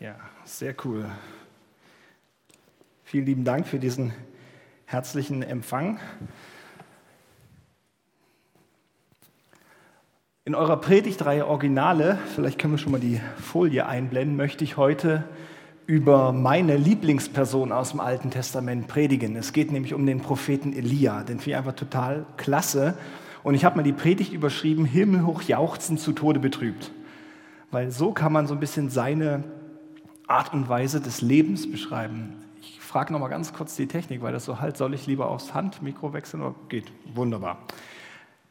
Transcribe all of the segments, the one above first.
Ja, sehr cool. Vielen lieben Dank für diesen herzlichen Empfang. In eurer Predigtreihe Originale, vielleicht können wir schon mal die Folie einblenden, möchte ich heute über meine Lieblingsperson aus dem Alten Testament predigen. Es geht nämlich um den Propheten Elia, den finde ich einfach total klasse. Und ich habe mir die Predigt überschrieben, Himmelhoch jauchzen zu Tode betrübt. Weil so kann man so ein bisschen seine Art und Weise des Lebens beschreiben. Ich frage noch mal ganz kurz die Technik, weil das so halt, soll ich lieber aufs Handmikro wechseln oder geht? Wunderbar.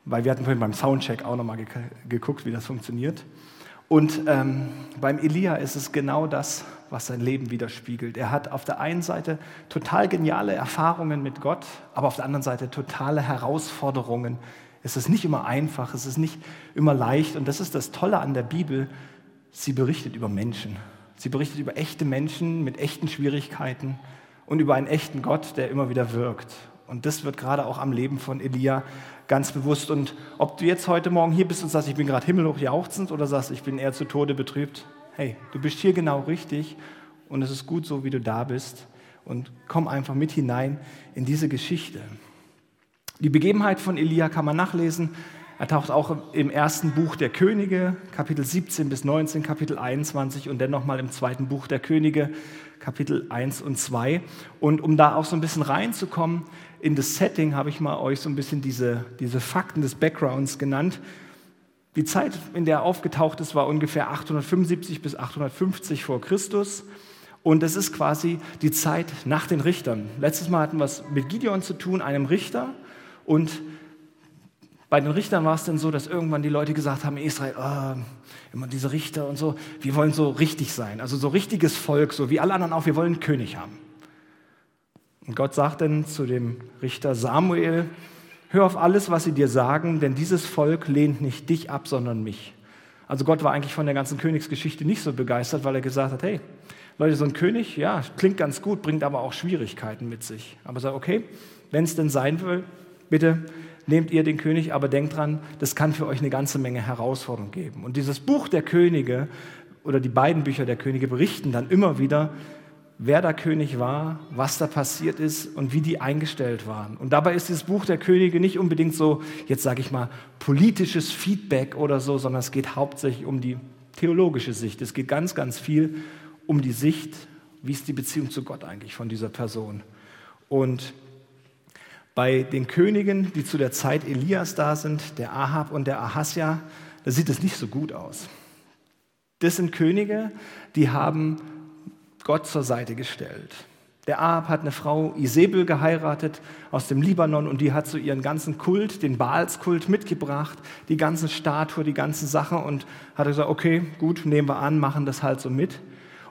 Weil wir hatten vorhin beim Soundcheck auch noch mal geguckt, wie das funktioniert. Und ähm, beim Elia ist es genau das, was sein Leben widerspiegelt. Er hat auf der einen Seite total geniale Erfahrungen mit Gott, aber auf der anderen Seite totale Herausforderungen. Es ist nicht immer einfach, es ist nicht immer leicht. Und das ist das Tolle an der Bibel, sie berichtet über Menschen. Sie berichtet über echte Menschen mit echten Schwierigkeiten und über einen echten Gott, der immer wieder wirkt. Und das wird gerade auch am Leben von Elia ganz bewusst. Und ob du jetzt heute Morgen hier bist und sagst, ich bin gerade himmelhoch jauchzend oder sagst, ich bin eher zu Tode betrübt, hey, du bist hier genau richtig und es ist gut so, wie du da bist. Und komm einfach mit hinein in diese Geschichte. Die Begebenheit von Elia kann man nachlesen er taucht auch im ersten Buch der Könige, Kapitel 17 bis 19, Kapitel 21 und dann nochmal im zweiten Buch der Könige, Kapitel 1 und 2. Und um da auch so ein bisschen reinzukommen in das Setting, habe ich mal euch so ein bisschen diese, diese Fakten des Backgrounds genannt. Die Zeit, in der er aufgetaucht ist, war ungefähr 875 bis 850 vor Christus. Und es ist quasi die Zeit nach den Richtern. Letztes Mal hatten wir es mit Gideon zu tun, einem Richter. Und bei den Richtern war es dann so, dass irgendwann die Leute gesagt haben, Israel, oh, immer diese Richter und so, wir wollen so richtig sein, also so richtiges Volk, so wie alle anderen auch, wir wollen einen König haben. Und Gott sagt dann zu dem Richter Samuel, hör auf alles, was sie dir sagen, denn dieses Volk lehnt nicht dich ab, sondern mich. Also Gott war eigentlich von der ganzen Königsgeschichte nicht so begeistert, weil er gesagt hat, hey, Leute, so ein König, ja, klingt ganz gut, bringt aber auch Schwierigkeiten mit sich. Aber er sagt, okay, wenn es denn sein will, bitte nehmt ihr den König, aber denkt dran, das kann für euch eine ganze Menge Herausforderungen geben. Und dieses Buch der Könige oder die beiden Bücher der Könige berichten dann immer wieder, wer der König war, was da passiert ist und wie die eingestellt waren. Und dabei ist dieses Buch der Könige nicht unbedingt so, jetzt sage ich mal, politisches Feedback oder so, sondern es geht hauptsächlich um die theologische Sicht. Es geht ganz, ganz viel um die Sicht, wie ist die Beziehung zu Gott eigentlich von dieser Person. Und bei den Königen, die zu der Zeit Elias da sind, der Ahab und der Ahasja, da sieht es nicht so gut aus. Das sind Könige, die haben Gott zur Seite gestellt. Der Ahab hat eine Frau Isabel geheiratet aus dem Libanon und die hat so ihren ganzen Kult, den Baalskult mitgebracht, die ganze Statue, die ganze Sache und hat gesagt, okay, gut, nehmen wir an, machen das halt so mit.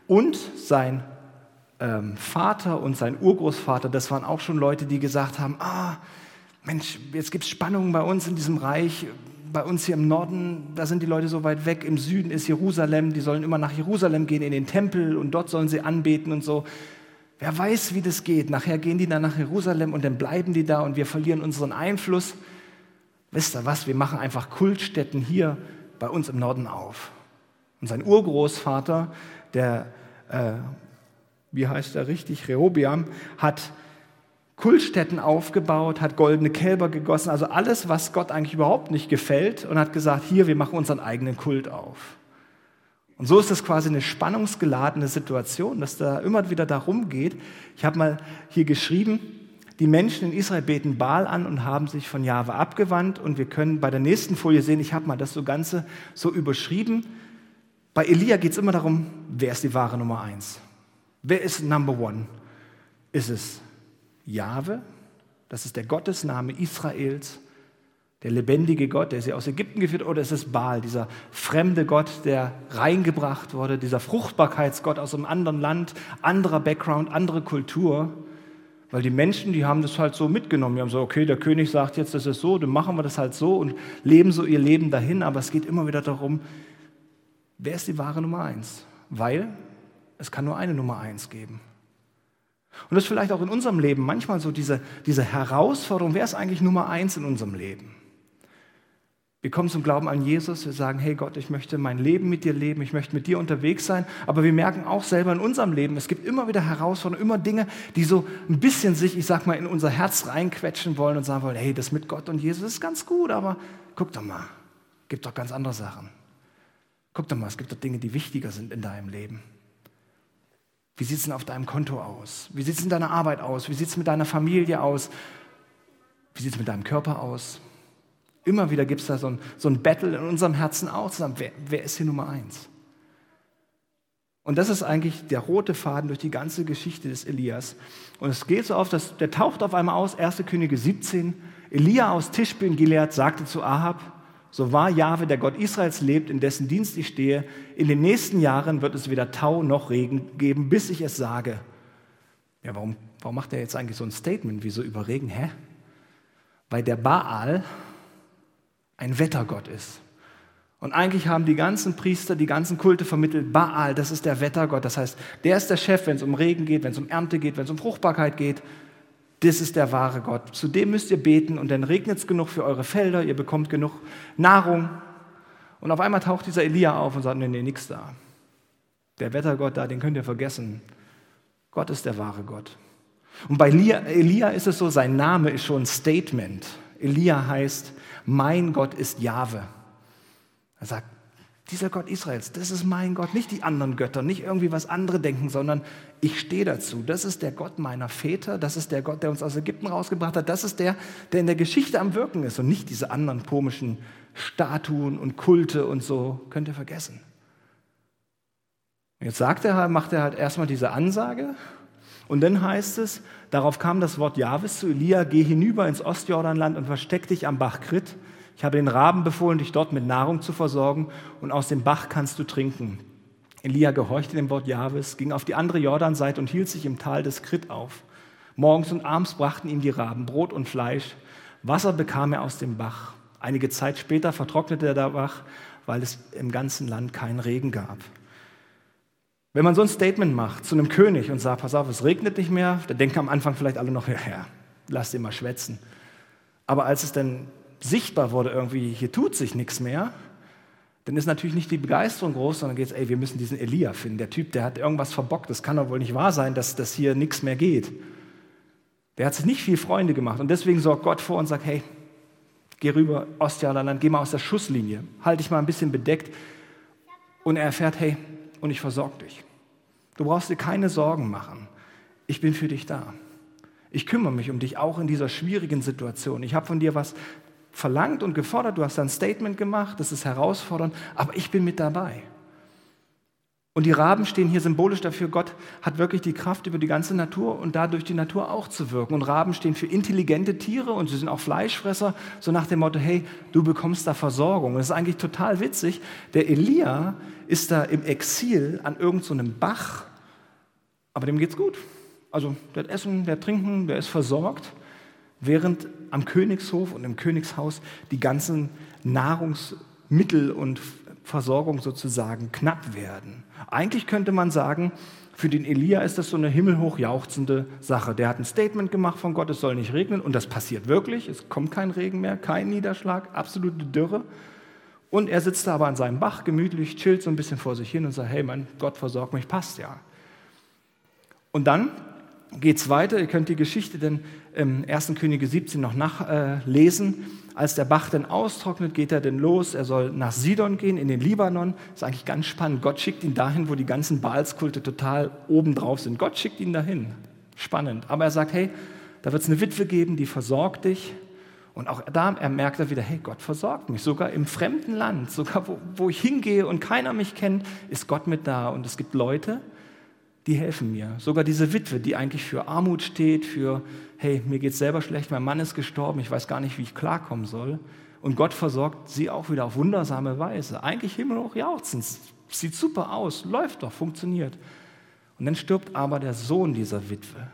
Und sein ähm, Vater und sein Urgroßvater, das waren auch schon Leute, die gesagt haben, ah, Mensch, jetzt gibt es Spannungen bei uns in diesem Reich, bei uns hier im Norden, da sind die Leute so weit weg, im Süden ist Jerusalem, die sollen immer nach Jerusalem gehen, in den Tempel und dort sollen sie anbeten und so. Wer weiß, wie das geht. Nachher gehen die dann nach Jerusalem und dann bleiben die da und wir verlieren unseren Einfluss. Wisst ihr was, wir machen einfach Kultstätten hier bei uns im Norden auf. Und sein Urgroßvater, der äh, wie heißt er richtig, Rehobiam, hat Kultstätten aufgebaut, hat goldene Kälber gegossen, also alles, was Gott eigentlich überhaupt nicht gefällt und hat gesagt, hier, wir machen unseren eigenen Kult auf. Und so ist das quasi eine spannungsgeladene Situation, dass da immer wieder darum geht. Ich habe mal hier geschrieben, die Menschen in Israel beten Baal an und haben sich von Jahwe abgewandt. Und wir können bei der nächsten Folie sehen, ich habe mal das so Ganze so überschrieben. Bei Elia geht es immer darum, wer ist die wahre Nummer eins? Wer ist Number One? Ist es Jahwe? Das ist der Gottesname Israels, der lebendige Gott, der sie aus Ägypten geführt hat, oder ist es Baal, dieser fremde Gott, der reingebracht wurde, dieser Fruchtbarkeitsgott aus einem anderen Land, anderer Background, andere Kultur? Weil die Menschen, die haben das halt so mitgenommen. Die haben so, okay, der König sagt jetzt, das ist so, dann machen wir das halt so und leben so ihr Leben dahin. Aber es geht immer wieder darum, wer ist die wahre Nummer eins? Weil es kann nur eine Nummer eins geben. Und das ist vielleicht auch in unserem Leben manchmal so diese, diese Herausforderung, wer ist eigentlich Nummer eins in unserem Leben? Wir kommen zum Glauben an Jesus, wir sagen, hey Gott, ich möchte mein Leben mit dir leben, ich möchte mit dir unterwegs sein, aber wir merken auch selber in unserem Leben, es gibt immer wieder Herausforderungen, immer Dinge, die so ein bisschen sich, ich sag mal, in unser Herz reinquetschen wollen und sagen wollen, hey, das mit Gott und Jesus ist ganz gut, aber guck doch mal, gibt doch ganz andere Sachen. Guck doch mal, es gibt doch Dinge, die wichtiger sind in deinem Leben. Wie sieht es denn auf deinem Konto aus? Wie sieht es in deiner Arbeit aus? Wie sieht es mit deiner Familie aus? Wie sieht es mit deinem Körper aus? Immer wieder gibt es da so ein, so ein Battle in unserem Herzen auch zusammen. Wer, wer ist hier Nummer eins? Und das ist eigentlich der rote Faden durch die ganze Geschichte des Elias. Und es geht so auf, dass der taucht auf einmal aus, 1. Könige 17. Elia aus Tischbe in Gilead sagte zu Ahab, so wahr Jahwe, der Gott Israels lebt, in dessen Dienst ich stehe, in den nächsten Jahren wird es weder Tau noch Regen geben, bis ich es sage. Ja, warum, warum macht er jetzt eigentlich so ein Statement wie so über Regen? Hä? Weil der Baal, ein Wettergott ist. Und eigentlich haben die ganzen Priester, die ganzen Kulte vermittelt, Baal, das ist der Wettergott. Das heißt, der ist der Chef, wenn es um Regen geht, wenn es um Ernte geht, wenn es um Fruchtbarkeit geht. Das ist der wahre Gott. Zu dem müsst ihr beten und dann regnet es genug für eure Felder, ihr bekommt genug Nahrung. Und auf einmal taucht dieser Elia auf und sagt, nee, nee, nix da. Der Wettergott da, den könnt ihr vergessen. Gott ist der wahre Gott. Und bei Elia ist es so, sein Name ist schon ein Statement. Elia heißt, mein Gott ist Jahwe. Er sagt, dieser Gott Israels, das ist mein Gott, nicht die anderen Götter, nicht irgendwie was andere denken, sondern ich stehe dazu. Das ist der Gott meiner Väter, das ist der Gott, der uns aus Ägypten rausgebracht hat, das ist der, der in der Geschichte am Wirken ist und nicht diese anderen komischen Statuen und Kulte und so. Könnt ihr vergessen. Jetzt sagt er, macht er halt erstmal diese Ansage und dann heißt es, darauf kam das Wort Jahwes zu Elia, geh hinüber ins Ostjordanland und versteck dich am Bach Krit. Ich habe den Raben befohlen, dich dort mit Nahrung zu versorgen und aus dem Bach kannst du trinken. Elia gehorchte dem Wort Jahwes, ging auf die andere Jordanseite und hielt sich im Tal des Krit auf. Morgens und abends brachten ihm die Raben Brot und Fleisch. Wasser bekam er aus dem Bach. Einige Zeit später vertrocknete der Bach, weil es im ganzen Land keinen Regen gab. Wenn man so ein Statement macht zu einem König und sagt, pass auf, es regnet nicht mehr, dann denken am Anfang vielleicht alle noch, ja, ja lass den mal schwätzen. Aber als es dann sichtbar wurde, irgendwie, hier tut sich nichts mehr, dann ist natürlich nicht die Begeisterung groß, sondern geht es, ey, wir müssen diesen Elia finden. Der Typ, der hat irgendwas verbockt. Das kann doch wohl nicht wahr sein, dass, dass hier nichts mehr geht. Der hat sich nicht viel Freunde gemacht. Und deswegen sorgt Gott vor und sagt, hey, geh rüber, Ostjordanland, geh mal aus der Schusslinie, halt dich mal ein bisschen bedeckt. Und er erfährt, hey, und ich versorge dich. Du brauchst dir keine Sorgen machen. Ich bin für dich da. Ich kümmere mich um dich auch in dieser schwierigen Situation. Ich habe von dir was verlangt und gefordert. Du hast ein Statement gemacht. Das ist herausfordernd. Aber ich bin mit dabei. Und die Raben stehen hier symbolisch dafür, Gott hat wirklich die Kraft über die ganze Natur und dadurch die Natur auch zu wirken. Und Raben stehen für intelligente Tiere und sie sind auch Fleischfresser, so nach dem Motto, hey, du bekommst da Versorgung. das ist eigentlich total witzig. Der Elia ist da im Exil an irgendeinem so Bach, aber dem geht's gut. Also der hat Essen, der hat Trinken, der ist versorgt, während am Königshof und im Königshaus die ganzen Nahrungsmittel und Versorgung sozusagen knapp werden. Eigentlich könnte man sagen, für den Elia ist das so eine himmelhoch jauchzende Sache. Der hat ein Statement gemacht von Gott, es soll nicht regnen und das passiert wirklich. Es kommt kein Regen mehr, kein Niederschlag, absolute Dürre. Und er sitzt da aber an seinem Bach gemütlich, chillt so ein bisschen vor sich hin und sagt, hey, mein Gott versorgt mich, passt ja. Und dann geht es weiter. Ihr könnt die Geschichte denn im 1. Könige 17 noch nachlesen. Als der Bach dann austrocknet, geht er denn los. Er soll nach Sidon gehen, in den Libanon. Das ist eigentlich ganz spannend. Gott schickt ihn dahin, wo die ganzen Baalskulte total obendrauf sind. Gott schickt ihn dahin. Spannend. Aber er sagt, hey, da wird es eine Witwe geben, die versorgt dich. Und auch da er merkt er wieder, hey, Gott versorgt mich. Sogar im fremden Land, sogar wo, wo ich hingehe und keiner mich kennt, ist Gott mit da. Und es gibt Leute, die helfen mir. Sogar diese Witwe, die eigentlich für Armut steht, für, hey, mir geht es selber schlecht, mein Mann ist gestorben, ich weiß gar nicht, wie ich klarkommen soll. Und Gott versorgt sie auch wieder auf wundersame Weise. Eigentlich himmelhoch jauchzend. Sieht super aus, läuft doch, funktioniert. Und dann stirbt aber der Sohn dieser Witwe.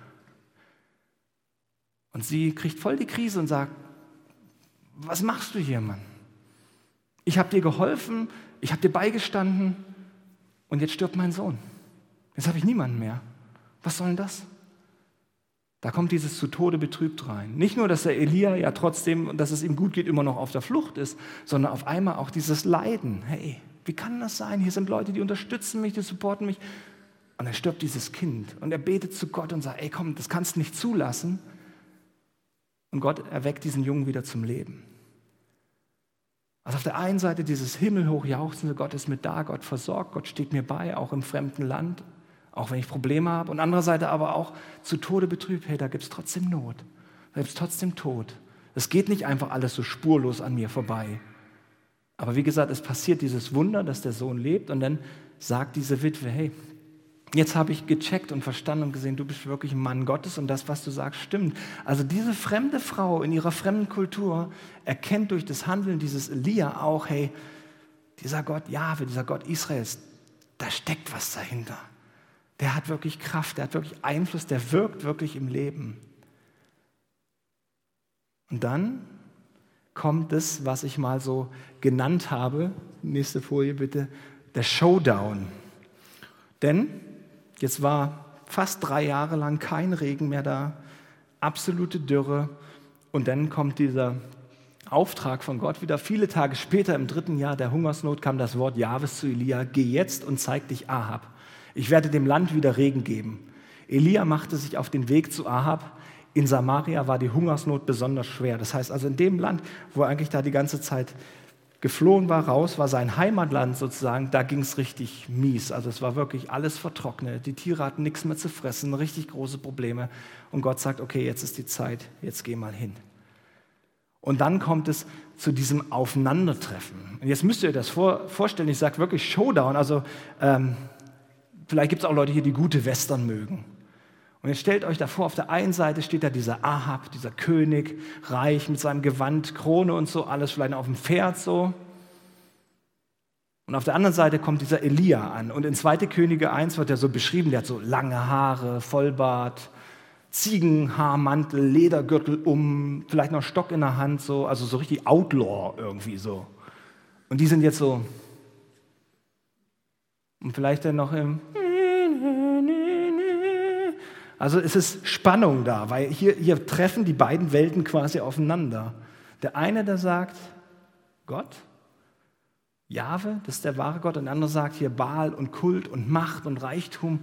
Und sie kriegt voll die Krise und sagt, was machst du hier, Mann? Ich habe dir geholfen, ich habe dir beigestanden und jetzt stirbt mein Sohn. Jetzt habe ich niemanden mehr. Was soll denn das? Da kommt dieses zu Tode betrübt rein. Nicht nur, dass der Elia ja trotzdem, dass es ihm gut geht, immer noch auf der Flucht ist, sondern auf einmal auch dieses Leiden. Hey, wie kann das sein? Hier sind Leute, die unterstützen mich, die supporten mich. Und dann stirbt dieses Kind. Und er betet zu Gott und sagt, ey komm, das kannst du nicht zulassen. Und Gott erweckt diesen Jungen wieder zum Leben. Also auf der einen Seite dieses himmelhoch jauchzende, Gott ist mit da, Gott versorgt, Gott steht mir bei, auch im fremden Land, auch wenn ich Probleme habe. Und andererseits aber auch zu Tode betrübt, hey, da gibt es trotzdem Not, da gibt es trotzdem Tod. Es geht nicht einfach alles so spurlos an mir vorbei. Aber wie gesagt, es passiert dieses Wunder, dass der Sohn lebt und dann sagt diese Witwe, hey, Jetzt habe ich gecheckt und verstanden und gesehen, du bist wirklich ein Mann Gottes und das, was du sagst, stimmt. Also diese fremde Frau in ihrer fremden Kultur erkennt durch das Handeln dieses Elia auch, hey, dieser Gott Jahwe, dieser Gott Israels, da steckt was dahinter. Der hat wirklich Kraft, der hat wirklich Einfluss, der wirkt wirklich im Leben. Und dann kommt es, was ich mal so genannt habe, nächste Folie bitte, der Showdown. Denn Jetzt war fast drei Jahre lang kein Regen mehr da, absolute Dürre. Und dann kommt dieser Auftrag von Gott wieder. Viele Tage später, im dritten Jahr der Hungersnot, kam das Wort Jahwes zu Elia: Geh jetzt und zeig dich Ahab. Ich werde dem Land wieder Regen geben. Elia machte sich auf den Weg zu Ahab. In Samaria war die Hungersnot besonders schwer. Das heißt also in dem Land, wo er eigentlich da die ganze Zeit geflohen war, raus war sein Heimatland sozusagen, da ging es richtig mies. Also es war wirklich alles vertrocknet. Die Tiere hatten nichts mehr zu fressen, richtig große Probleme. Und Gott sagt, okay, jetzt ist die Zeit, jetzt geh mal hin. Und dann kommt es zu diesem Aufeinandertreffen. Und jetzt müsst ihr euch das vor, vorstellen, ich sage wirklich Showdown. Also ähm, vielleicht gibt es auch Leute hier, die gute Western mögen. Und jetzt stellt euch davor, auf der einen Seite steht da dieser Ahab, dieser König, reich mit seinem Gewand, Krone und so, alles vielleicht auf dem Pferd so. Und auf der anderen Seite kommt dieser Elia an. Und in 2. Könige 1 wird er so beschrieben, der hat so lange Haare, Vollbart, Ziegenhaarmantel, Ledergürtel um, vielleicht noch Stock in der Hand, so, also so richtig Outlaw irgendwie so. Und die sind jetzt so, und vielleicht dann noch im also es ist Spannung da, weil hier, hier treffen die beiden Welten quasi aufeinander. Der eine, der sagt, Gott, Jahwe, das ist der wahre Gott, und der andere sagt hier Baal und Kult und Macht und Reichtum.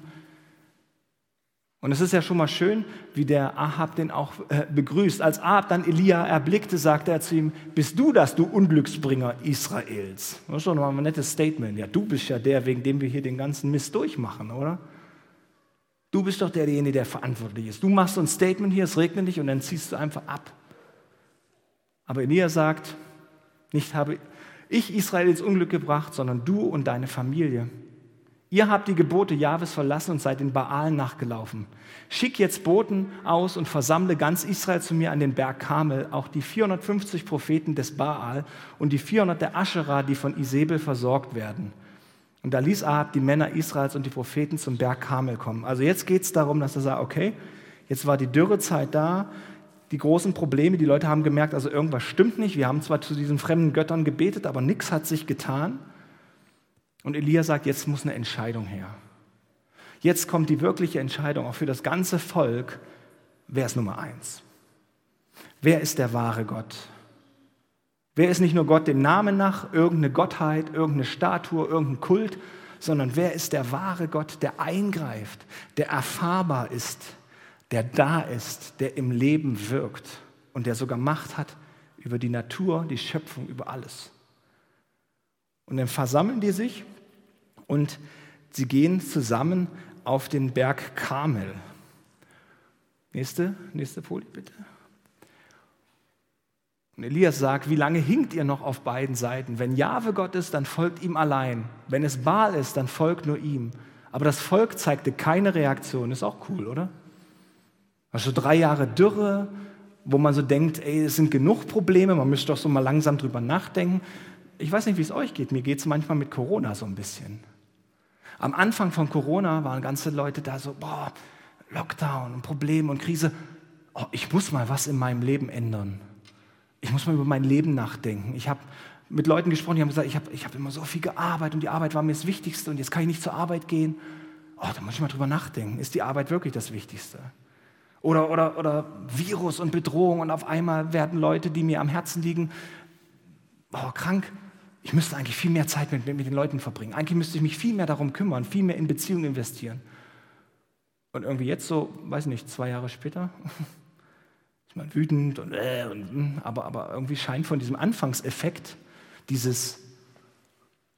Und es ist ja schon mal schön, wie der Ahab den auch äh, begrüßt. Als Ahab dann Elia erblickte, sagte er zu ihm, bist du das, du Unglücksbringer Israels? Das ist schon mal ein nettes Statement. Ja, du bist ja der, wegen dem wir hier den ganzen Mist durchmachen, oder? Du bist doch derjenige, der verantwortlich ist. Du machst so ein Statement hier, es regnet nicht und dann ziehst du einfach ab. Aber Elia sagt, nicht habe ich Israel ins Unglück gebracht, sondern du und deine Familie. Ihr habt die Gebote Jahwes verlassen und seid den Baalen nachgelaufen. Schick jetzt Boten aus und versammle ganz Israel zu mir an den Berg Kamel, auch die 450 Propheten des Baal und die 400 der Aschera, die von Isabel versorgt werden. Und da ließ Ahab die Männer Israels und die Propheten zum Berg Karmel kommen. Also jetzt geht es darum, dass er sagt, okay, jetzt war die Dürrezeit da, die großen Probleme, die Leute haben gemerkt, also irgendwas stimmt nicht. Wir haben zwar zu diesen fremden Göttern gebetet, aber nichts hat sich getan. Und Elia sagt, jetzt muss eine Entscheidung her. Jetzt kommt die wirkliche Entscheidung auch für das ganze Volk. Wer ist Nummer eins? Wer ist der wahre Gott? Wer ist nicht nur Gott dem Namen nach, irgendeine Gottheit, irgendeine Statue, irgendein Kult, sondern wer ist der wahre Gott, der eingreift, der erfahrbar ist, der da ist, der im Leben wirkt und der sogar Macht hat über die Natur, die Schöpfung, über alles. Und dann versammeln die sich und sie gehen zusammen auf den Berg Karmel. Nächste, nächste Folie bitte. Und Elias sagt, wie lange hinkt ihr noch auf beiden Seiten? Wenn Jahwe Gott ist, dann folgt ihm allein. Wenn es Baal ist, dann folgt nur ihm. Aber das Volk zeigte keine Reaktion. Ist auch cool, oder? Also drei Jahre Dürre, wo man so denkt, ey, es sind genug Probleme, man müsste doch so mal langsam drüber nachdenken. Ich weiß nicht, wie es euch geht. Mir geht es manchmal mit Corona so ein bisschen. Am Anfang von Corona waren ganze Leute da so, boah, Lockdown und Probleme und Krise. Oh, ich muss mal was in meinem Leben ändern ich muss mal über mein Leben nachdenken. Ich habe mit Leuten gesprochen, die haben gesagt, ich habe ich hab immer so viel gearbeitet und die Arbeit war mir das Wichtigste und jetzt kann ich nicht zur Arbeit gehen. Oh, da muss ich mal drüber nachdenken. Ist die Arbeit wirklich das Wichtigste? Oder, oder, oder Virus und Bedrohung und auf einmal werden Leute, die mir am Herzen liegen, oh, krank. Ich müsste eigentlich viel mehr Zeit mit, mit den Leuten verbringen. Eigentlich müsste ich mich viel mehr darum kümmern, viel mehr in Beziehungen investieren. Und irgendwie jetzt so, weiß nicht, zwei Jahre später, ist man wütend und, äh, und hm, aber, aber irgendwie scheint von diesem Anfangseffekt dieses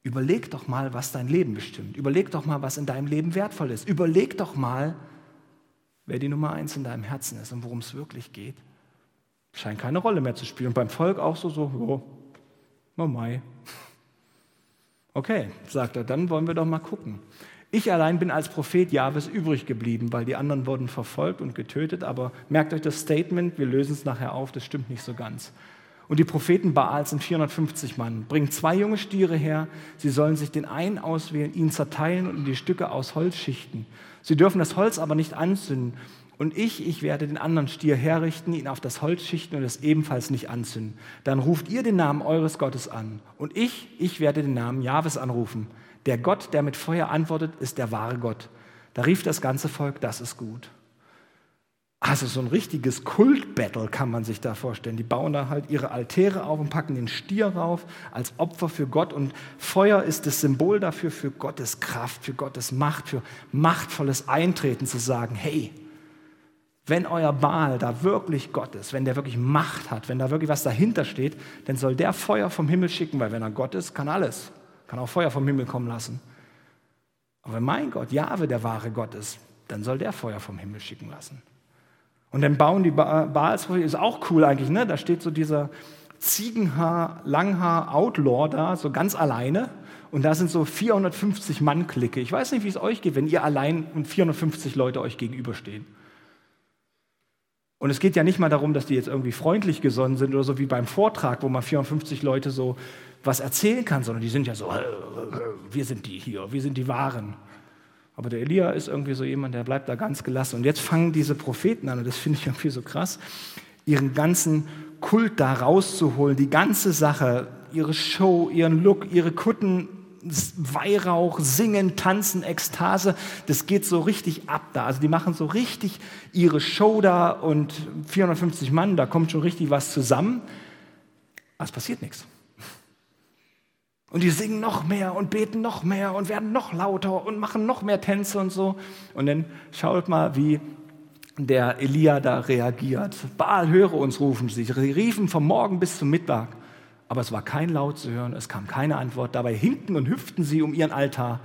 Überleg doch mal, was dein Leben bestimmt. Überleg doch mal, was in deinem Leben wertvoll ist. Überleg doch mal, wer die Nummer eins in deinem Herzen ist und worum es wirklich geht. Scheint keine Rolle mehr zu spielen. Und beim Volk auch so, so, oh, oh mai. Okay, sagt er, dann wollen wir doch mal gucken. Ich allein bin als Prophet Jahwes übrig geblieben, weil die anderen wurden verfolgt und getötet. Aber merkt euch das Statement, wir lösen es nachher auf, das stimmt nicht so ganz. Und die Propheten Baals sind 450 Mann. Bringen zwei junge Stiere her. Sie sollen sich den einen auswählen, ihn zerteilen und in die Stücke aus Holz schichten. Sie dürfen das Holz aber nicht anzünden. Und ich, ich werde den anderen Stier herrichten, ihn auf das Holz schichten und es ebenfalls nicht anzünden. Dann ruft ihr den Namen eures Gottes an. Und ich, ich werde den Namen Jahwes anrufen. Der Gott, der mit Feuer antwortet, ist der wahre Gott. Da rief das ganze Volk, das ist gut. Also so ein richtiges Kultbattle kann man sich da vorstellen. Die bauen da halt ihre Altäre auf und packen den Stier rauf als Opfer für Gott. Und Feuer ist das Symbol dafür, für Gottes Kraft, für Gottes Macht, für machtvolles Eintreten zu sagen, hey, wenn euer Baal da wirklich Gott ist, wenn der wirklich Macht hat, wenn da wirklich was dahinter steht, dann soll der Feuer vom Himmel schicken, weil wenn er Gott ist, kann alles. Kann auch Feuer vom Himmel kommen lassen. Aber wenn mein Gott, Jahwe, der wahre Gott ist, dann soll der Feuer vom Himmel schicken lassen. Und dann bauen die Baals, ist auch cool eigentlich, ne? Da steht so dieser Ziegenhaar, Langhaar Outlaw da, so ganz alleine. Und da sind so 450 Mann Clique. Ich weiß nicht, wie es euch geht, wenn ihr allein und 450 Leute euch gegenüberstehen. Und es geht ja nicht mal darum, dass die jetzt irgendwie freundlich gesonnen sind oder so wie beim Vortrag, wo man 450 Leute so was erzählen kann, sondern die sind ja so, äh, äh, wir sind die hier, wir sind die Wahren. Aber der Elia ist irgendwie so jemand, der bleibt da ganz gelassen. Und jetzt fangen diese Propheten an, und das finde ich irgendwie so krass, ihren ganzen Kult da rauszuholen, die ganze Sache, ihre Show, ihren Look, ihre Kutten, Weihrauch, Singen, Tanzen, Ekstase, das geht so richtig ab da. Also die machen so richtig ihre Show da und 450 Mann, da kommt schon richtig was zusammen. Aber es passiert nichts. Und die singen noch mehr und beten noch mehr und werden noch lauter und machen noch mehr Tänze und so. Und dann schaut mal, wie der Elia da reagiert. Baal, höre uns, rufen sie. Sie riefen vom Morgen bis zum Mittag. Aber es war kein Laut zu hören, es kam keine Antwort. Dabei hinkten und hüpften sie um ihren Altar.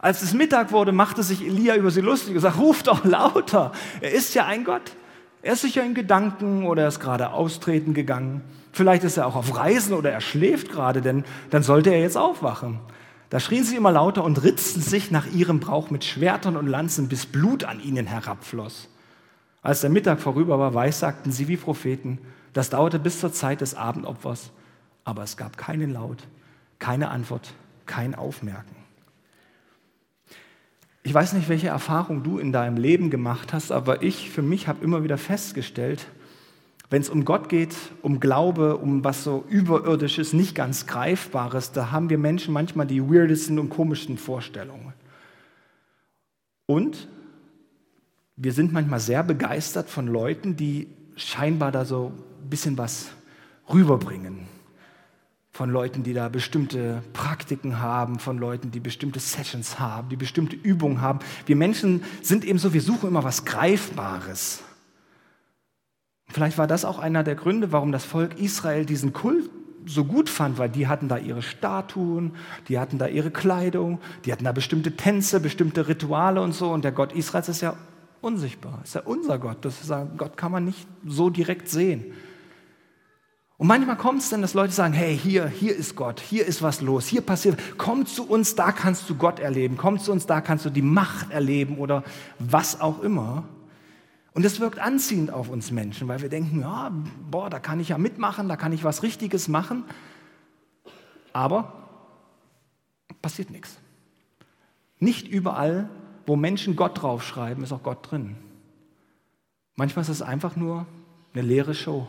Als es Mittag wurde, machte sich Elia über sie lustig und sagte, ruf doch lauter. Er ist ja ein Gott. Er ist sicher in Gedanken oder er ist gerade austreten gegangen. Vielleicht ist er auch auf Reisen oder er schläft gerade, denn dann sollte er jetzt aufwachen. Da schrien sie immer lauter und ritzten sich nach ihrem Brauch mit Schwertern und Lanzen, bis Blut an ihnen herabfloss. Als der Mittag vorüber war, weissagten sie wie Propheten. Das dauerte bis zur Zeit des Abendopfers, aber es gab keinen Laut, keine Antwort, kein Aufmerken. Ich weiß nicht, welche Erfahrung du in deinem Leben gemacht hast, aber ich für mich habe immer wieder festgestellt, wenn es um Gott geht, um Glaube, um was so überirdisches, nicht ganz greifbares, da haben wir Menschen manchmal die weirdesten und komischsten Vorstellungen. Und wir sind manchmal sehr begeistert von Leuten, die scheinbar da so ein bisschen was rüberbringen. Von Leuten, die da bestimmte Praktiken haben, von Leuten, die bestimmte Sessions haben, die bestimmte Übungen haben. Wir Menschen sind eben so, wir suchen immer was Greifbares. Vielleicht war das auch einer der Gründe, warum das Volk Israel diesen Kult so gut fand, weil die hatten da ihre Statuen, die hatten da ihre Kleidung, die hatten da bestimmte Tänze, bestimmte Rituale und so. Und der Gott Israels ist ja unsichtbar, ist ja unser Gott. Das ist, Gott kann man nicht so direkt sehen. Und manchmal kommt es dann, dass Leute sagen, hey, hier, hier ist Gott, hier ist was los, hier passiert, komm zu uns, da kannst du Gott erleben, komm zu uns, da kannst du die Macht erleben oder was auch immer. Und das wirkt anziehend auf uns Menschen, weil wir denken, ja, boah, da kann ich ja mitmachen, da kann ich was Richtiges machen. Aber passiert nichts. Nicht überall, wo Menschen Gott draufschreiben, ist auch Gott drin. Manchmal ist es einfach nur eine leere Show,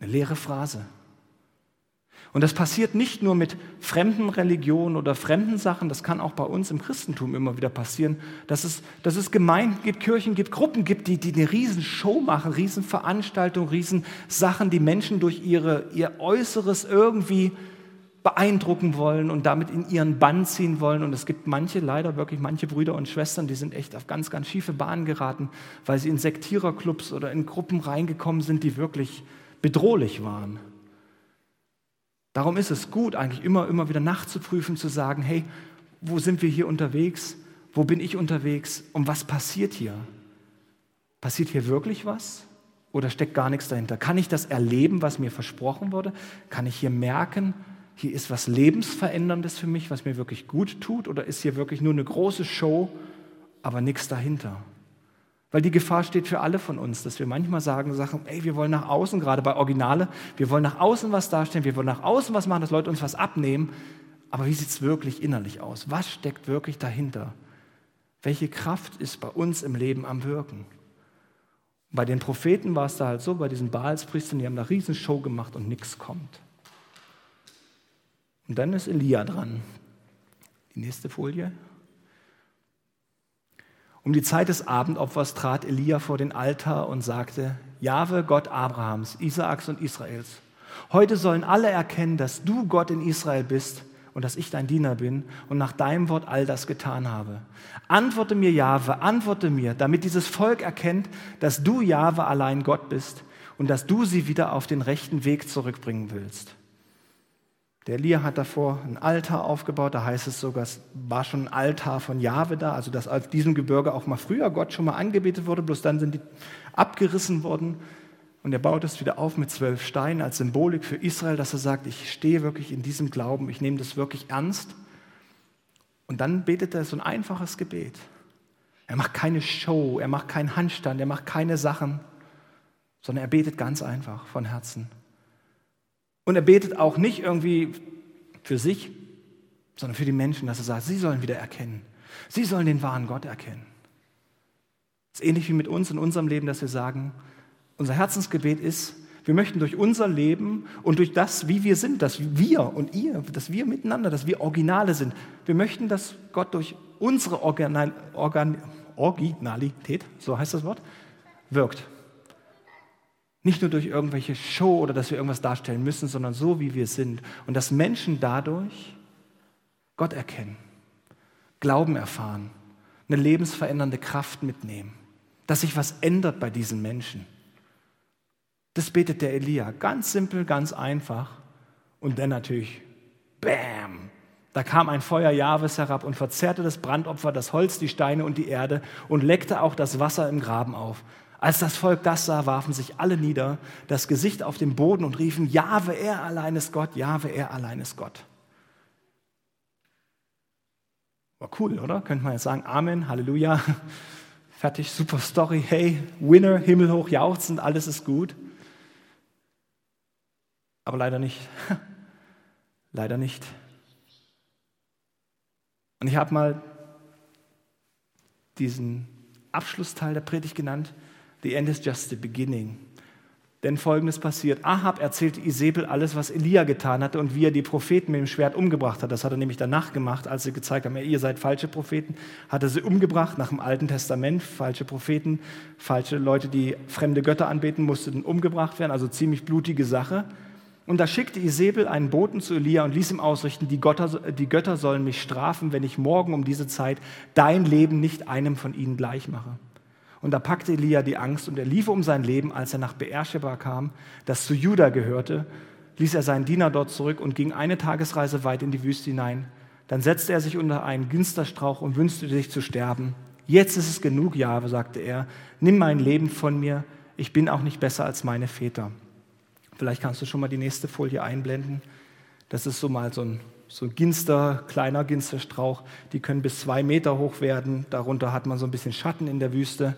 eine leere Phrase. Und das passiert nicht nur mit fremden Religionen oder fremden Sachen, das kann auch bei uns im Christentum immer wieder passieren, dass es, dass es Gemeinden gibt, Kirchen gibt, Gruppen gibt, die, die eine Riesenshow machen, Riesenveranstaltungen, Riesensachen, die Menschen durch ihre, ihr Äußeres irgendwie beeindrucken wollen und damit in ihren Bann ziehen wollen. Und es gibt manche, leider wirklich manche Brüder und Schwestern, die sind echt auf ganz, ganz schiefe Bahnen geraten, weil sie in Sektiererclubs oder in Gruppen reingekommen sind, die wirklich bedrohlich waren. Darum ist es gut, eigentlich immer, immer wieder nachzuprüfen, zu sagen, hey, wo sind wir hier unterwegs? Wo bin ich unterwegs? Und was passiert hier? Passiert hier wirklich was? Oder steckt gar nichts dahinter? Kann ich das erleben, was mir versprochen wurde? Kann ich hier merken, hier ist was Lebensveränderndes für mich, was mir wirklich gut tut? Oder ist hier wirklich nur eine große Show, aber nichts dahinter? Weil die Gefahr steht für alle von uns, dass wir manchmal sagen, Sachen, ey, wir wollen nach außen, gerade bei Originale, wir wollen nach außen was darstellen, wir wollen nach außen was machen, dass Leute uns was abnehmen. Aber wie sieht es wirklich innerlich aus? Was steckt wirklich dahinter? Welche Kraft ist bei uns im Leben am Wirken? Bei den Propheten war es da halt so, bei diesen Baalspriestern, die haben eine Riesenshow gemacht und nichts kommt. Und dann ist Elia dran. Die nächste Folie. Um die Zeit des Abendopfers trat Elia vor den Altar und sagte, Jahwe, Gott Abrahams, Isaaks und Israels, heute sollen alle erkennen, dass du Gott in Israel bist und dass ich dein Diener bin und nach deinem Wort all das getan habe. Antworte mir, Jahwe, antworte mir, damit dieses Volk erkennt, dass du, Jahwe, allein Gott bist und dass du sie wieder auf den rechten Weg zurückbringen willst. Der Elia hat davor ein Altar aufgebaut, da heißt es sogar, es war schon ein Altar von Jahwe da, also dass auf diesem Gebirge auch mal früher Gott schon mal angebetet wurde, bloß dann sind die abgerissen worden. Und er baut es wieder auf mit zwölf Steinen als Symbolik für Israel, dass er sagt, ich stehe wirklich in diesem Glauben, ich nehme das wirklich ernst. Und dann betet er so ein einfaches Gebet. Er macht keine Show, er macht keinen Handstand, er macht keine Sachen, sondern er betet ganz einfach von Herzen. Und er betet auch nicht irgendwie für sich, sondern für die Menschen, dass er sagt, sie sollen wieder erkennen. Sie sollen den wahren Gott erkennen. Es ist ähnlich wie mit uns in unserem Leben, dass wir sagen, unser Herzensgebet ist, wir möchten durch unser Leben und durch das, wie wir sind, dass wir und ihr, dass wir miteinander, dass wir Originale sind, wir möchten, dass Gott durch unsere Organ Organ Originalität, so heißt das Wort, wirkt. Nicht nur durch irgendwelche Show oder dass wir irgendwas darstellen müssen, sondern so, wie wir sind. Und dass Menschen dadurch Gott erkennen, Glauben erfahren, eine lebensverändernde Kraft mitnehmen, dass sich was ändert bei diesen Menschen. Das betet der Elia. Ganz simpel, ganz einfach. Und dann natürlich, bam, da kam ein Feuer Jahwes herab und verzerrte das Brandopfer, das Holz, die Steine und die Erde und leckte auch das Wasser im Graben auf. Als das Volk das sah, warfen sich alle nieder, das Gesicht auf den Boden und riefen, Jahwe, er allein ist Gott, Jahwe, er allein ist Gott. War cool, oder? Könnte man jetzt sagen, Amen, Halleluja, fertig, super Story, hey, Winner, himmelhoch, jauchzend, alles ist gut. Aber leider nicht. leider nicht. Und ich habe mal diesen Abschlussteil der Predigt genannt, The end is just the beginning. Denn folgendes passiert. Ahab erzählte Isabel alles, was Elia getan hatte und wie er die Propheten mit dem Schwert umgebracht hat. Das hat er nämlich danach gemacht, als sie gezeigt haben, ihr seid falsche Propheten, hat er sie umgebracht nach dem Alten Testament. Falsche Propheten, falsche Leute, die fremde Götter anbeten, mussten umgebracht werden. Also ziemlich blutige Sache. Und da schickte Isabel einen Boten zu Elia und ließ ihm ausrichten, die Götter, die Götter sollen mich strafen, wenn ich morgen um diese Zeit dein Leben nicht einem von ihnen gleich mache. Und da packte Elia die Angst und er lief um sein Leben, als er nach Beersheba kam, das zu Juda gehörte, ließ er seinen Diener dort zurück und ging eine Tagesreise weit in die Wüste hinein. Dann setzte er sich unter einen Ginsterstrauch und wünschte sich zu sterben. Jetzt ist es genug, Jahwe, sagte er. Nimm mein Leben von mir. Ich bin auch nicht besser als meine Väter. Vielleicht kannst du schon mal die nächste Folie einblenden. Das ist so mal so ein, so Ginster, kleiner Ginsterstrauch. Die können bis zwei Meter hoch werden. Darunter hat man so ein bisschen Schatten in der Wüste.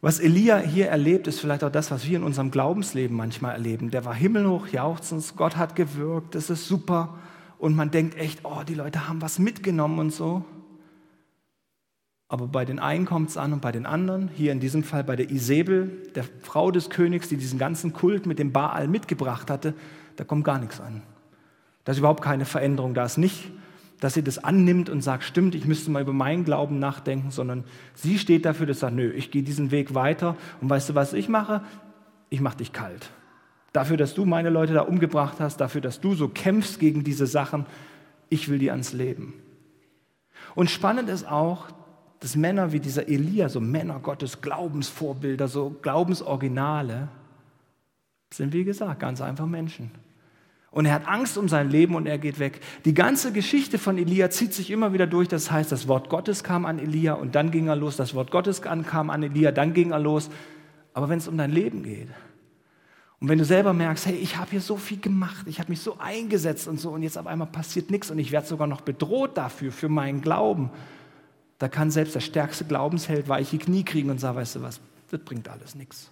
Was Elia hier erlebt, ist vielleicht auch das, was wir in unserem Glaubensleben manchmal erleben. Der war himmelhoch jauchzend, Gott hat gewirkt, das ist super. Und man denkt echt, oh, die Leute haben was mitgenommen und so. Aber bei den einen kommt es an und bei den anderen, hier in diesem Fall bei der Isabel, der Frau des Königs, die diesen ganzen Kult mit dem Baal mitgebracht hatte, da kommt gar nichts an. Da ist überhaupt keine Veränderung. Da ist nicht, dass sie das annimmt und sagt, stimmt, ich müsste mal über meinen Glauben nachdenken, sondern sie steht dafür, dass sie sagt, nö, ich gehe diesen Weg weiter und weißt du, was ich mache? Ich mache dich kalt. Dafür, dass du meine Leute da umgebracht hast, dafür, dass du so kämpfst gegen diese Sachen, ich will die ans Leben. Und spannend ist auch, dass Männer wie dieser Elia, so Männer Gottes, Glaubensvorbilder, so Glaubensoriginale, sind wie gesagt ganz einfach Menschen. Und er hat Angst um sein Leben und er geht weg. Die ganze Geschichte von Elia zieht sich immer wieder durch. Das heißt, das Wort Gottes kam an Elia und dann ging er los. Das Wort Gottes kam an Elia, dann ging er los. Aber wenn es um dein Leben geht und wenn du selber merkst, hey, ich habe hier so viel gemacht, ich habe mich so eingesetzt und so und jetzt auf einmal passiert nichts und ich werde sogar noch bedroht dafür, für meinen Glauben, da kann selbst der stärkste Glaubensheld weiche Knie kriegen und sagen, weißt du was, das bringt alles nichts.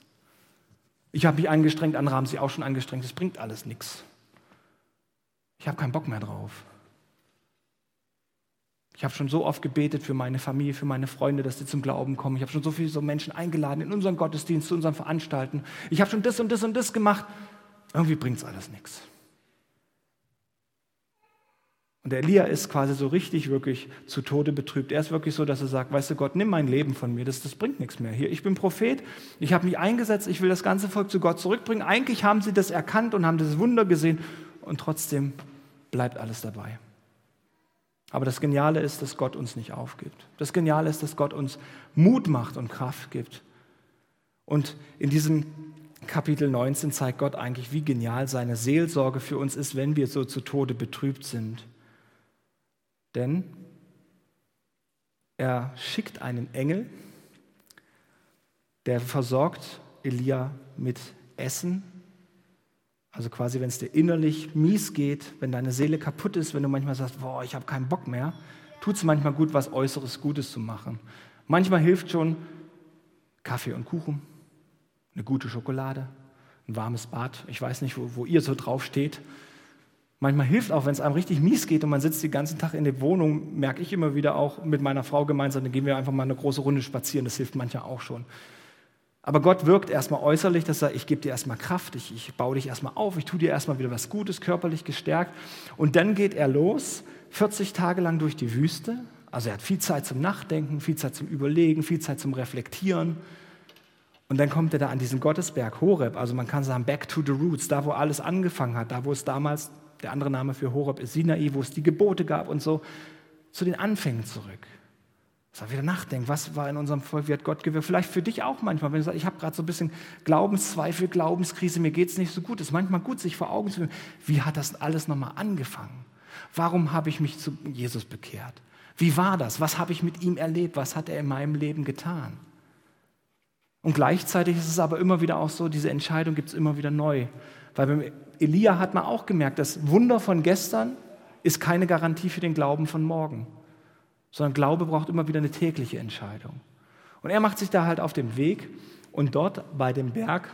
Ich habe mich angestrengt, andere haben sich auch schon angestrengt, das bringt alles nichts. Ich habe keinen Bock mehr drauf. Ich habe schon so oft gebetet für meine Familie, für meine Freunde, dass sie zum Glauben kommen. Ich habe schon so viele so Menschen eingeladen in unseren Gottesdienst, zu unseren Veranstalten. Ich habe schon das und das und das gemacht. Irgendwie bringt es alles nichts. Und der Elia ist quasi so richtig, wirklich zu Tode betrübt. Er ist wirklich so, dass er sagt, weißt du Gott, nimm mein Leben von mir, das, das bringt nichts mehr. Hier, ich bin Prophet, ich habe mich eingesetzt, ich will das ganze Volk zu Gott zurückbringen. Eigentlich haben sie das erkannt und haben das Wunder gesehen und trotzdem bleibt alles dabei. Aber das Geniale ist, dass Gott uns nicht aufgibt. Das Geniale ist, dass Gott uns Mut macht und Kraft gibt. Und in diesem Kapitel 19 zeigt Gott eigentlich, wie genial seine Seelsorge für uns ist, wenn wir so zu Tode betrübt sind. Denn er schickt einen Engel, der versorgt Elia mit Essen. Also quasi, wenn es dir innerlich mies geht, wenn deine Seele kaputt ist, wenn du manchmal sagst, boah, ich habe keinen Bock mehr, tut es manchmal gut, was Äußeres Gutes zu machen. Manchmal hilft schon Kaffee und Kuchen, eine gute Schokolade, ein warmes Bad. Ich weiß nicht, wo, wo ihr so drauf steht. Manchmal hilft auch, wenn es einem richtig mies geht und man sitzt den ganzen Tag in der Wohnung, merke ich immer wieder auch mit meiner Frau gemeinsam, dann gehen wir einfach mal eine große Runde spazieren, das hilft manchmal auch schon. Aber Gott wirkt erstmal äußerlich, dass er, ich gebe dir erstmal Kraft, ich, ich baue dich erstmal auf, ich tue dir erstmal wieder was Gutes, körperlich gestärkt. Und dann geht er los, 40 Tage lang durch die Wüste. Also er hat viel Zeit zum Nachdenken, viel Zeit zum Überlegen, viel Zeit zum Reflektieren. Und dann kommt er da an diesen Gottesberg Horeb, also man kann sagen, back to the roots, da wo alles angefangen hat, da wo es damals der andere Name für Horeb ist Sinai, wo es die Gebote gab und so, zu den Anfängen zurück. Soll wieder nachdenken, was war in unserem Volk, wie hat Gott gewirkt? Vielleicht für dich auch manchmal, wenn du sagst, ich habe gerade so ein bisschen Glaubenszweifel, Glaubenskrise, mir geht es nicht so gut. Es ist manchmal gut, sich vor Augen zu führen, wie hat das alles nochmal angefangen? Warum habe ich mich zu Jesus bekehrt? Wie war das? Was habe ich mit ihm erlebt? Was hat er in meinem Leben getan? Und gleichzeitig ist es aber immer wieder auch so, diese Entscheidung gibt es immer wieder neu. Weil beim Elia hat man auch gemerkt, das Wunder von gestern ist keine Garantie für den Glauben von morgen, sondern Glaube braucht immer wieder eine tägliche Entscheidung. Und er macht sich da halt auf den Weg und dort bei dem Berg,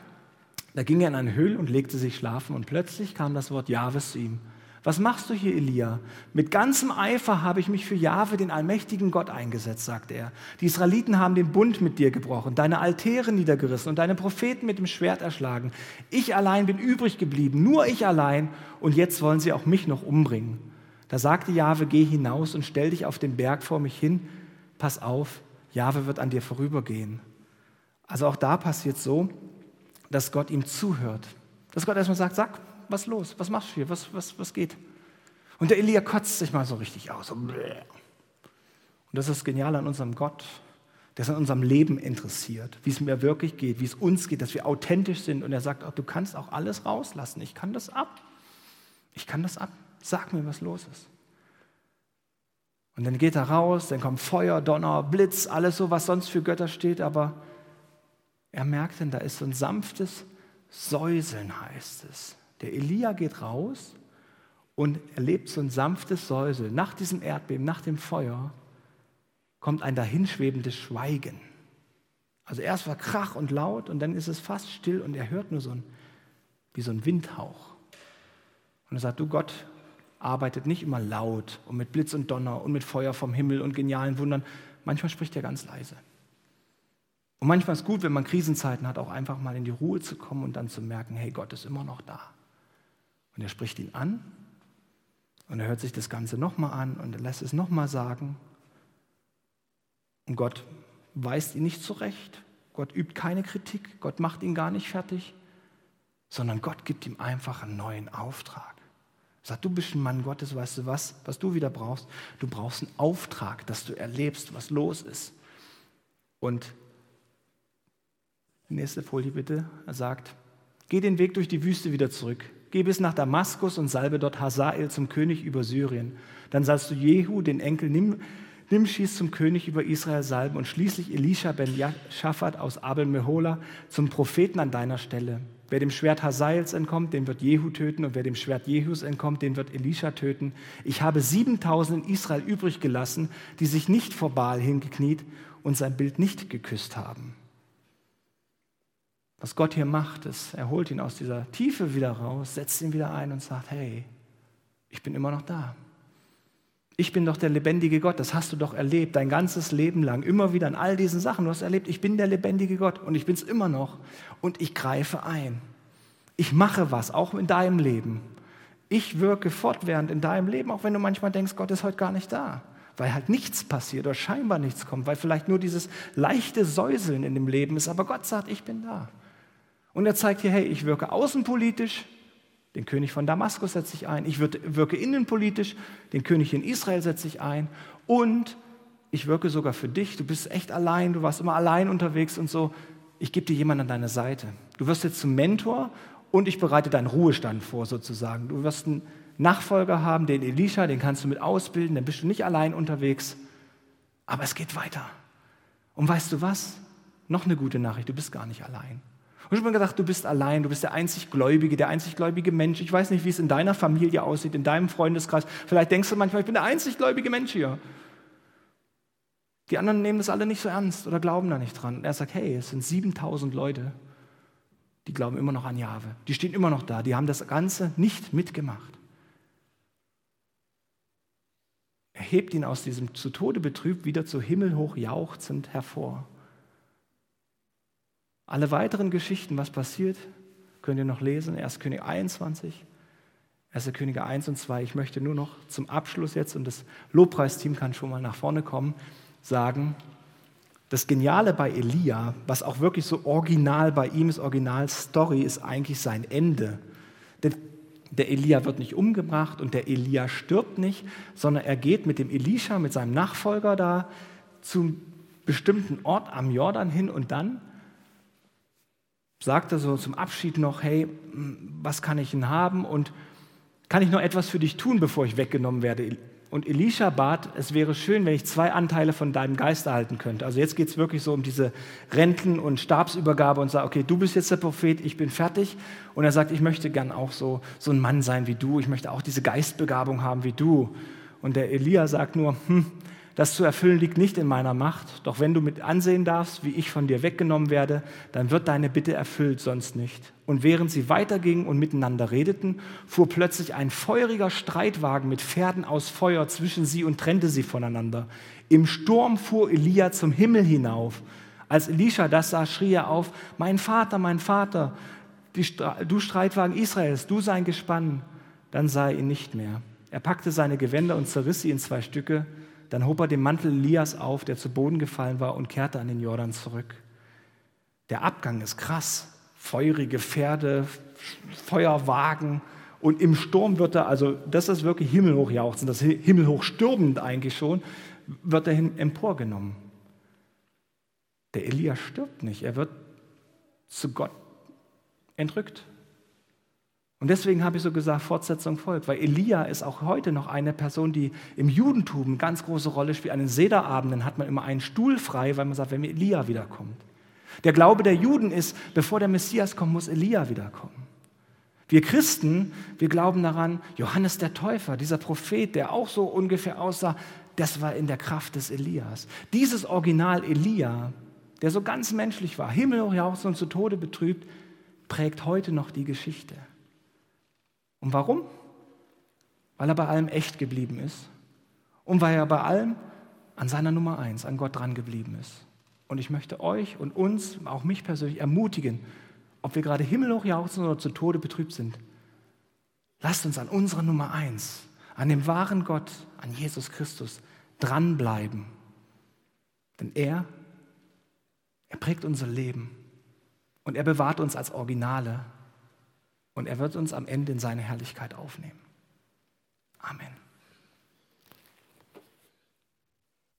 da ging er in eine Höhle und legte sich schlafen und plötzlich kam das Wort Jahwes zu ihm. Was machst du hier, Elia? Mit ganzem Eifer habe ich mich für Jahwe, den allmächtigen Gott, eingesetzt, sagt er. Die Israeliten haben den Bund mit dir gebrochen, deine Altäre niedergerissen und deine Propheten mit dem Schwert erschlagen. Ich allein bin übrig geblieben, nur ich allein, und jetzt wollen sie auch mich noch umbringen. Da sagte Jahwe, geh hinaus und stell dich auf den Berg vor mich hin. Pass auf, Jahwe wird an dir vorübergehen. Also auch da passiert so, dass Gott ihm zuhört. Dass Gott erstmal sagt, sag, was los? Was machst du hier? Was, was, was geht? Und der Elia kotzt sich mal so richtig aus. Und das ist genial an unserem Gott, der ist an unserem Leben interessiert, wie es mir wirklich geht, wie es uns geht, dass wir authentisch sind. Und er sagt auch, du kannst auch alles rauslassen. Ich kann das ab. Ich kann das ab. Sag mir, was los ist. Und dann geht er raus, dann kommt Feuer, Donner, Blitz, alles so, was sonst für Götter steht, aber er merkt dann, da ist so ein sanftes Säuseln, heißt es. Der Elia geht raus und erlebt so ein sanftes Säuseln. Nach diesem Erdbeben, nach dem Feuer, kommt ein dahinschwebendes Schweigen. Also erst war Krach und laut und dann ist es fast still und er hört nur so ein, wie so ein Windhauch. Und er sagt, du Gott arbeitet nicht immer laut und mit Blitz und Donner und mit Feuer vom Himmel und genialen Wundern. Manchmal spricht er ganz leise. Und manchmal ist es gut, wenn man Krisenzeiten hat, auch einfach mal in die Ruhe zu kommen und dann zu merken, hey, Gott ist immer noch da. Und er spricht ihn an und er hört sich das Ganze nochmal an und er lässt es nochmal sagen. Und Gott weist ihn nicht zurecht. Gott übt keine Kritik. Gott macht ihn gar nicht fertig, sondern Gott gibt ihm einfach einen neuen Auftrag. Sagt, du bist ein Mann Gottes, weißt du was, was du wieder brauchst? Du brauchst einen Auftrag, dass du erlebst, was los ist. Und nächste Folie bitte. Er sagt, geh den Weg durch die Wüste wieder zurück. Geh bis nach Damaskus und salbe dort Hazael zum König über Syrien. Dann sollst du Jehu, den Enkel Nim, Nimschis, zum König über Israel salben und schließlich Elisha ben Shaphat aus Abel Mehola zum Propheten an deiner Stelle. Wer dem Schwert Hazaels entkommt, den wird Jehu töten, und wer dem Schwert Jehus entkommt, den wird Elisha töten. Ich habe 7000 in Israel übrig gelassen, die sich nicht vor Baal hingekniet und sein Bild nicht geküsst haben. Was Gott hier macht, ist, er holt ihn aus dieser Tiefe wieder raus, setzt ihn wieder ein und sagt, hey, ich bin immer noch da. Ich bin doch der lebendige Gott, das hast du doch erlebt, dein ganzes Leben lang, immer wieder an all diesen Sachen. Du hast erlebt, ich bin der lebendige Gott und ich bin es immer noch und ich greife ein. Ich mache was, auch in deinem Leben. Ich wirke fortwährend in deinem Leben, auch wenn du manchmal denkst, Gott ist heute gar nicht da, weil halt nichts passiert oder scheinbar nichts kommt, weil vielleicht nur dieses leichte Säuseln in dem Leben ist, aber Gott sagt, ich bin da. Und er zeigt hier, hey, ich wirke außenpolitisch, den König von Damaskus setze ich ein, ich wirke innenpolitisch, den König in Israel setze ich ein und ich wirke sogar für dich, du bist echt allein, du warst immer allein unterwegs und so, ich gebe dir jemanden an deine Seite. Du wirst jetzt zum Mentor und ich bereite deinen Ruhestand vor sozusagen. Du wirst einen Nachfolger haben, den Elisha, den kannst du mit ausbilden, dann bist du nicht allein unterwegs, aber es geht weiter. Und weißt du was? Noch eine gute Nachricht, du bist gar nicht allein. Und ich habe mir gedacht, du bist allein, du bist der einzig Gläubige, der einzig gläubige Mensch. Ich weiß nicht, wie es in deiner Familie aussieht, in deinem Freundeskreis. Vielleicht denkst du manchmal, ich bin der einzig gläubige Mensch hier. Die anderen nehmen das alle nicht so ernst oder glauben da nicht dran. Und er sagt, hey, es sind 7000 Leute, die glauben immer noch an Jahwe. Die stehen immer noch da, die haben das Ganze nicht mitgemacht. Er hebt ihn aus diesem zu Tode betrübt wieder zu Himmel hoch jauchzend hervor. Alle weiteren Geschichten, was passiert, könnt ihr noch lesen. 1. König 21, 1. Könige 1 und 2. Ich möchte nur noch zum Abschluss jetzt, und das Lobpreisteam kann schon mal nach vorne kommen, sagen, das Geniale bei Elia, was auch wirklich so original bei ihm ist, Original-Story, ist eigentlich sein Ende. Denn der Elia wird nicht umgebracht und der Elia stirbt nicht, sondern er geht mit dem Elisha, mit seinem Nachfolger da zum bestimmten Ort am Jordan hin und dann sagt er so zum Abschied noch, hey, was kann ich denn haben und kann ich noch etwas für dich tun, bevor ich weggenommen werde? Und Elisha bat, es wäre schön, wenn ich zwei Anteile von deinem Geist erhalten könnte. Also jetzt geht es wirklich so um diese Renten- und Stabsübergabe und sagt, okay, du bist jetzt der Prophet, ich bin fertig. Und er sagt, ich möchte gern auch so, so ein Mann sein wie du, ich möchte auch diese Geistbegabung haben wie du. Und der Elia sagt nur, hm, das zu erfüllen liegt nicht in meiner Macht, doch wenn du mit ansehen darfst, wie ich von dir weggenommen werde, dann wird deine Bitte erfüllt, sonst nicht. Und während sie weitergingen und miteinander redeten, fuhr plötzlich ein feuriger Streitwagen mit Pferden aus Feuer zwischen sie und trennte sie voneinander. Im Sturm fuhr Elia zum Himmel hinauf. Als Elisha das sah, schrie er auf, mein Vater, mein Vater, du Streitwagen Israels, du sein Gespann. Dann sah er ihn nicht mehr. Er packte seine Gewänder und zerriss sie in zwei Stücke. Dann hob er den Mantel Elias auf, der zu Boden gefallen war, und kehrte an den Jordan zurück. Der Abgang ist krass. Feurige Pferde, Feuerwagen. Und im Sturm wird er, also das ist wirklich himmelhoch jauchzen, das himmelhoch stürmend eigentlich schon, wird er emporgenommen. Der Elias stirbt nicht, er wird zu Gott entrückt. Und deswegen habe ich so gesagt, Fortsetzung folgt, weil Elia ist auch heute noch eine Person, die im Judentum eine ganz große Rolle spielt. An den Sederabenden hat man immer einen Stuhl frei, weil man sagt, wenn Elia wiederkommt. Der Glaube der Juden ist, bevor der Messias kommt, muss Elia wiederkommen. Wir Christen, wir glauben daran, Johannes der Täufer, dieser Prophet, der auch so ungefähr aussah, das war in der Kraft des Elias. Dieses Original Elia, der so ganz menschlich war, jauchzend und zu Tode betrübt, prägt heute noch die Geschichte. Und warum? Weil er bei allem echt geblieben ist und weil er bei allem an seiner Nummer eins, an Gott dran geblieben ist. Und ich möchte euch und uns, auch mich persönlich, ermutigen, ob wir gerade himmelhoch jauchzen oder zu Tode betrübt sind. Lasst uns an unserer Nummer eins, an dem wahren Gott, an Jesus Christus, dranbleiben. Denn er, er prägt unser Leben und er bewahrt uns als Originale und er wird uns am Ende in seine Herrlichkeit aufnehmen. Amen.